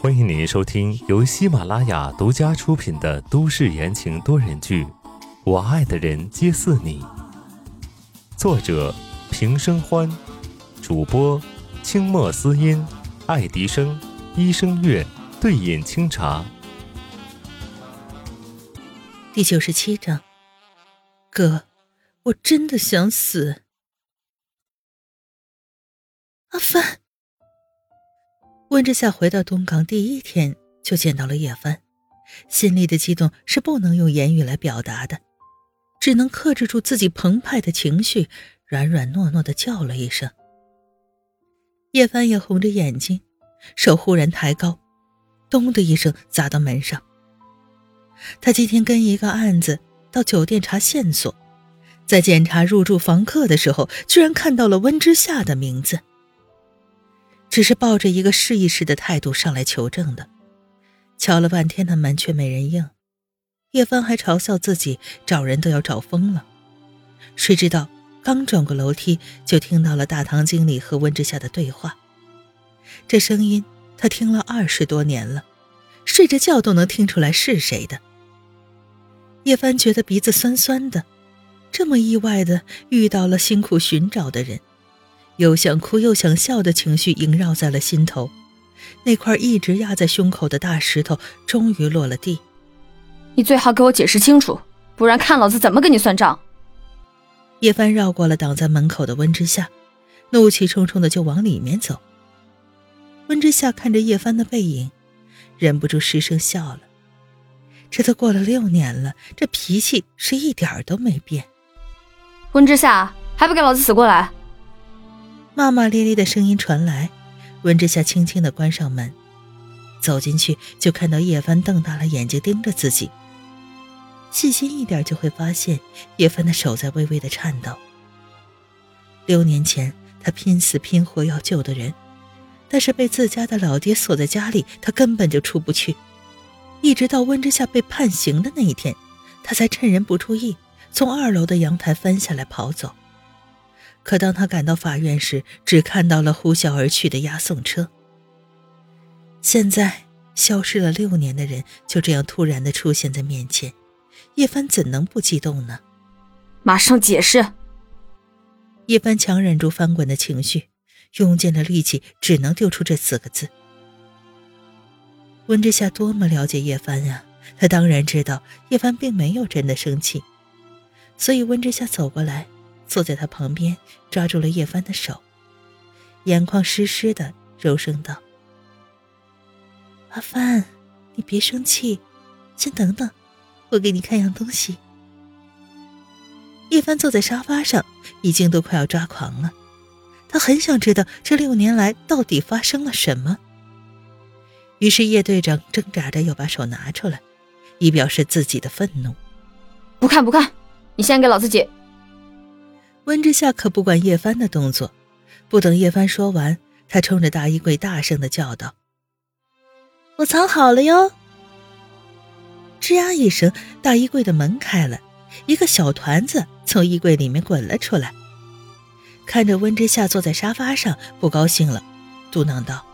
欢迎您收听由喜马拉雅独家出品的都市言情多人剧《我爱的人皆似你》，作者平生欢，主播清墨思音、爱迪生、一生月、对饮清茶。第九十七章，哥，我真的想死。阿帆，温之夏回到东港第一天就见到了叶帆，心里的激动是不能用言语来表达的，只能克制住自己澎湃的情绪，软软糯糯的叫了一声。叶帆也红着眼睛，手忽然抬高，咚的一声砸到门上。他今天跟一个案子到酒店查线索，在检查入住房客的时候，居然看到了温之夏的名字。只是抱着一个试一试的态度上来求证的，敲了半天的门却没人应。叶帆还嘲笑自己找人都要找疯了，谁知道刚转过楼梯就听到了大堂经理和温之夏的对话。这声音他听了二十多年了，睡着觉都能听出来是谁的。叶帆觉得鼻子酸酸的，这么意外的遇到了辛苦寻找的人。又想哭又想笑的情绪萦绕在了心头，那块一直压在胸口的大石头终于落了地。你最好给我解释清楚，不然看老子怎么跟你算账！叶帆绕过了挡在门口的温之夏，怒气冲冲的就往里面走。温之夏看着叶帆的背影，忍不住失声笑了。这都过了六年了，这脾气是一点都没变。温之夏，还不给老子死过来！骂骂咧咧的声音传来，温之夏轻轻的关上门，走进去就看到叶帆瞪大了眼睛盯着自己。细心一点就会发现，叶帆的手在微微的颤抖。六年前他拼死拼活要救的人，但是被自家的老爹锁在家里，他根本就出不去。一直到温之夏被判刑的那一天，他才趁人不注意从二楼的阳台翻下来跑走。可当他赶到法院时，只看到了呼啸而去的押送车。现在消失了六年的人就这样突然的出现在面前，叶帆怎能不激动呢？马上解释！叶帆强忍住翻滚的情绪，用尽了力气，只能丢出这四个字。温之夏多么了解叶帆呀，他当然知道叶帆并没有真的生气，所以温之夏走过来。坐在他旁边，抓住了叶帆的手，眼眶湿湿的，柔声道：“阿帆，你别生气，先等等，我给你看样东西。”叶帆坐在沙发上，已经都快要抓狂了。他很想知道这六年来到底发生了什么。于是叶队长挣扎着要把手拿出来，以表示自己的愤怒。“不看不看，你先给老子解。”温之夏可不管叶帆的动作，不等叶帆说完，他冲着大衣柜大声的叫道：“我藏好了哟！”吱呀一声，大衣柜的门开了，一个小团子从衣柜里面滚了出来，看着温之夏坐在沙发上，不高兴了，嘟囔道：“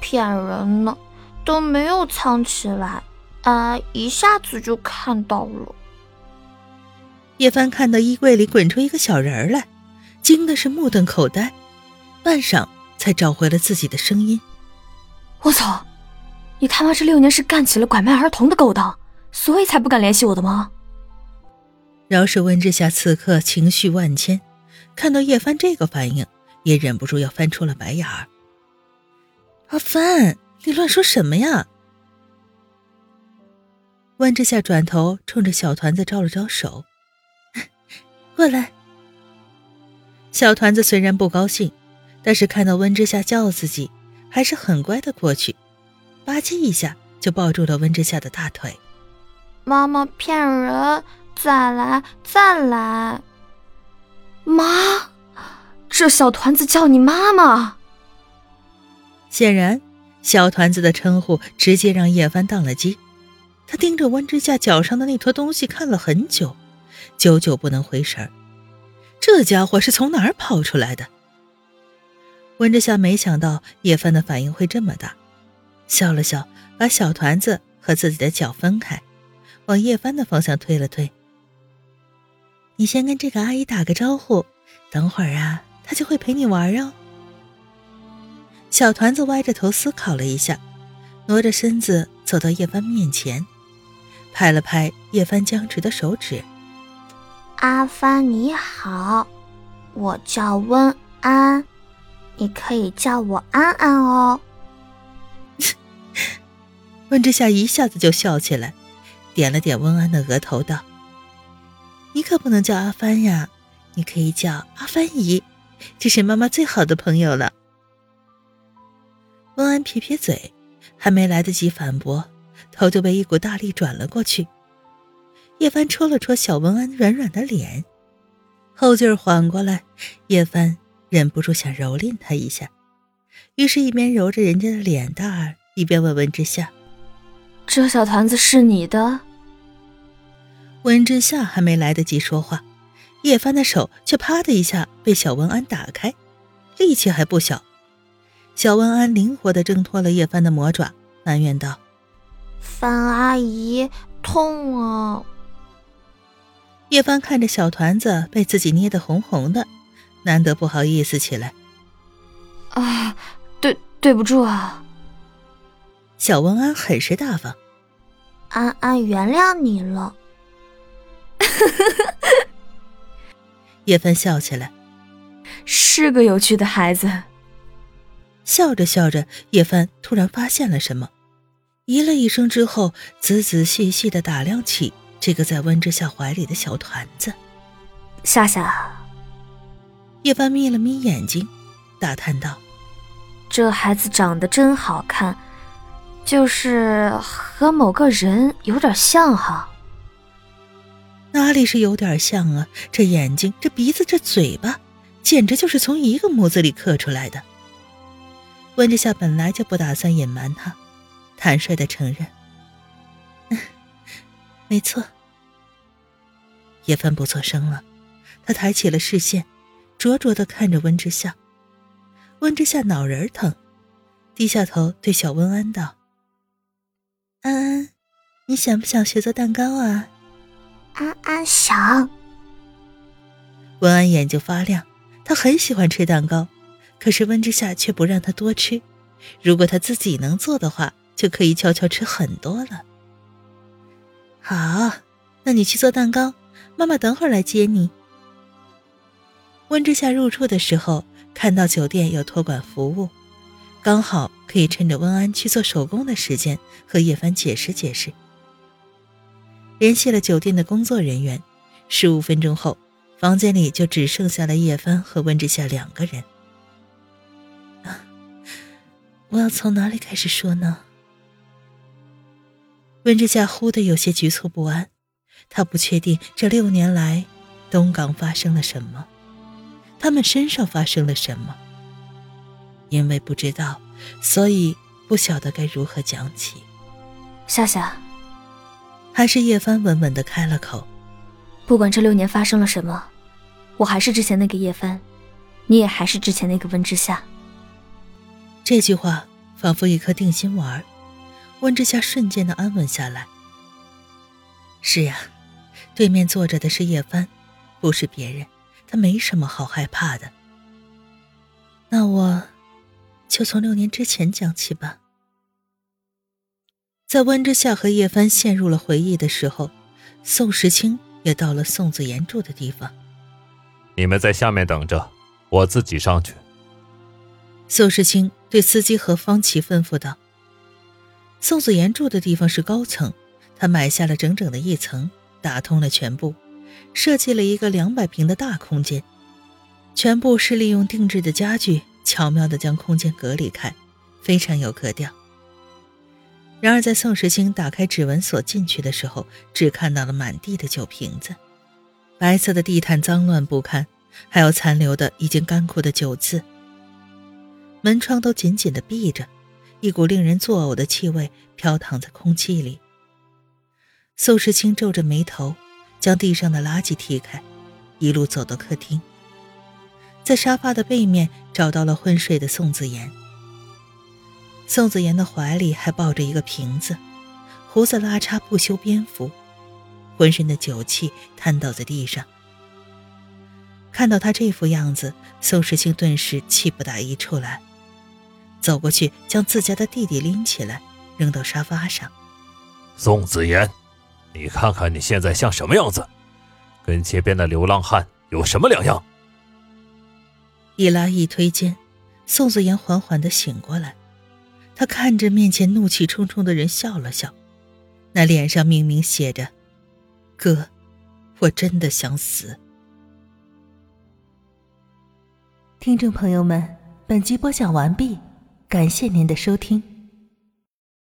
骗人呢，都没有藏起来，啊，一下子就看到了。”叶帆看到衣柜里滚出一个小人来，惊的是目瞪口呆，半晌才找回了自己的声音：“我操，你他妈这六年是干起了拐卖儿童的勾当，所以才不敢联系我的吗？”饶是温之夏此刻情绪万千，看到叶帆这个反应，也忍不住要翻出了白眼儿。阿帆，你乱说什么呀？温之夏转头冲着小团子招了招手。过来，小团子虽然不高兴，但是看到温之夏叫自己，还是很乖的过去，吧唧一下就抱住了温之夏的大腿。妈妈骗人，再来再来。妈，这小团子叫你妈妈。显然，小团子的称呼直接让叶帆当了机，他盯着温之夏脚上的那坨东西看了很久。久久不能回神儿，这家伙是从哪儿跑出来的？温之夏没想到叶帆的反应会这么大，笑了笑，把小团子和自己的脚分开，往叶帆的方向推了推。你先跟这个阿姨打个招呼，等会儿啊，她就会陪你玩哦。小团子歪着头思考了一下，挪着身子走到叶帆面前，拍了拍叶帆僵直的手指：“阿帆你好，我叫温安。”你可以叫我安安哦。温之夏一下子就笑起来，点了点温安的额头，道：“你可不能叫阿帆呀，你可以叫阿帆姨，这是妈妈最好的朋友了。”温安撇撇嘴，还没来得及反驳，头就被一股大力转了过去。叶帆戳了戳小文安软软的脸，后劲儿缓过来，叶帆。忍不住想蹂躏他一下，于是，一边揉着人家的脸蛋儿，一边问温之夏：“这小团子是你的？”温之夏还没来得及说话，叶帆的手却啪的一下被小文安打开，力气还不小。小文安灵活地挣脱了叶帆的魔爪，埋怨道：“范阿姨，痛啊！”叶帆看着小团子被自己捏得红红的。难得不好意思起来，啊，对对不住啊。小文安很是大方，安安原谅你了。叶帆笑起来，是个有趣的孩子。笑着笑着，叶帆突然发现了什么，咦了一声之后，仔仔细细的打量起这个在温之夏怀里的小团子，夏夏。叶帆眯了眯眼睛，打探道：“这孩子长得真好看，就是和某个人有点像哈。哪里是有点像啊？这眼睛、这鼻子、这嘴巴，简直就是从一个模子里刻出来的。”温之夏本来就不打算隐瞒他，坦率的承认：“没错。”叶帆不作声了，他抬起了视线。灼灼的看着温之夏，温之夏脑仁疼，低下头对小温安道：“安安，你想不想学做蛋糕啊？”安安想。温安眼睛发亮，他很喜欢吃蛋糕，可是温之夏却不让他多吃。如果他自己能做的话，就可以悄悄吃很多了。好，那你去做蛋糕，妈妈等会儿来接你。温之夏入住的时候，看到酒店有托管服务，刚好可以趁着温安去做手工的时间和叶帆解释解释。联系了酒店的工作人员，十五分钟后，房间里就只剩下了叶帆和温之夏两个人。啊，我要从哪里开始说呢？温之夏忽的有些局促不安，他不确定这六年来东港发生了什么。他们身上发生了什么？因为不知道，所以不晓得该如何讲起。夏夏，还是叶帆稳稳的开了口。不管这六年发生了什么，我还是之前那个叶帆，你也还是之前那个温之夏。这句话仿佛一颗定心丸，温之夏瞬间的安稳下来。是呀，对面坐着的是叶帆，不是别人。他没什么好害怕的，那我就从六年之前讲起吧。在温之夏和叶帆陷入了回忆的时候，宋时清也到了宋子言住的地方。你们在下面等着，我自己上去。宋时清对司机和方琦吩咐道：“宋子妍住的地方是高层，他买下了整整的一层，打通了全部。”设计了一个两百平的大空间，全部是利用定制的家具，巧妙地将空间隔离开，非常有格调。然而，在宋时清打开指纹锁进去的时候，只看到了满地的酒瓶子，白色的地毯脏乱不堪，还有残留的已经干枯的酒渍。门窗都紧紧地闭着，一股令人作呕的气味飘淌在空气里。宋时清皱着眉头。将地上的垃圾踢开，一路走到客厅。在沙发的背面找到了昏睡的宋子妍。宋子妍的怀里还抱着一个瓶子，胡子拉碴，不修边幅，浑身的酒气瘫倒在地上。看到他这副样子，宋时清顿时气不打一处来，走过去将自家的弟弟拎起来，扔到沙发上。宋子言，你看看你现在像什么样子，跟街边的流浪汉有什么两样？一拉一推间，宋子言缓缓的醒过来，他看着面前怒气冲冲的人笑了笑，那脸上明明写着：“哥，我真的想死。”听众朋友们，本集播讲完毕，感谢您的收听。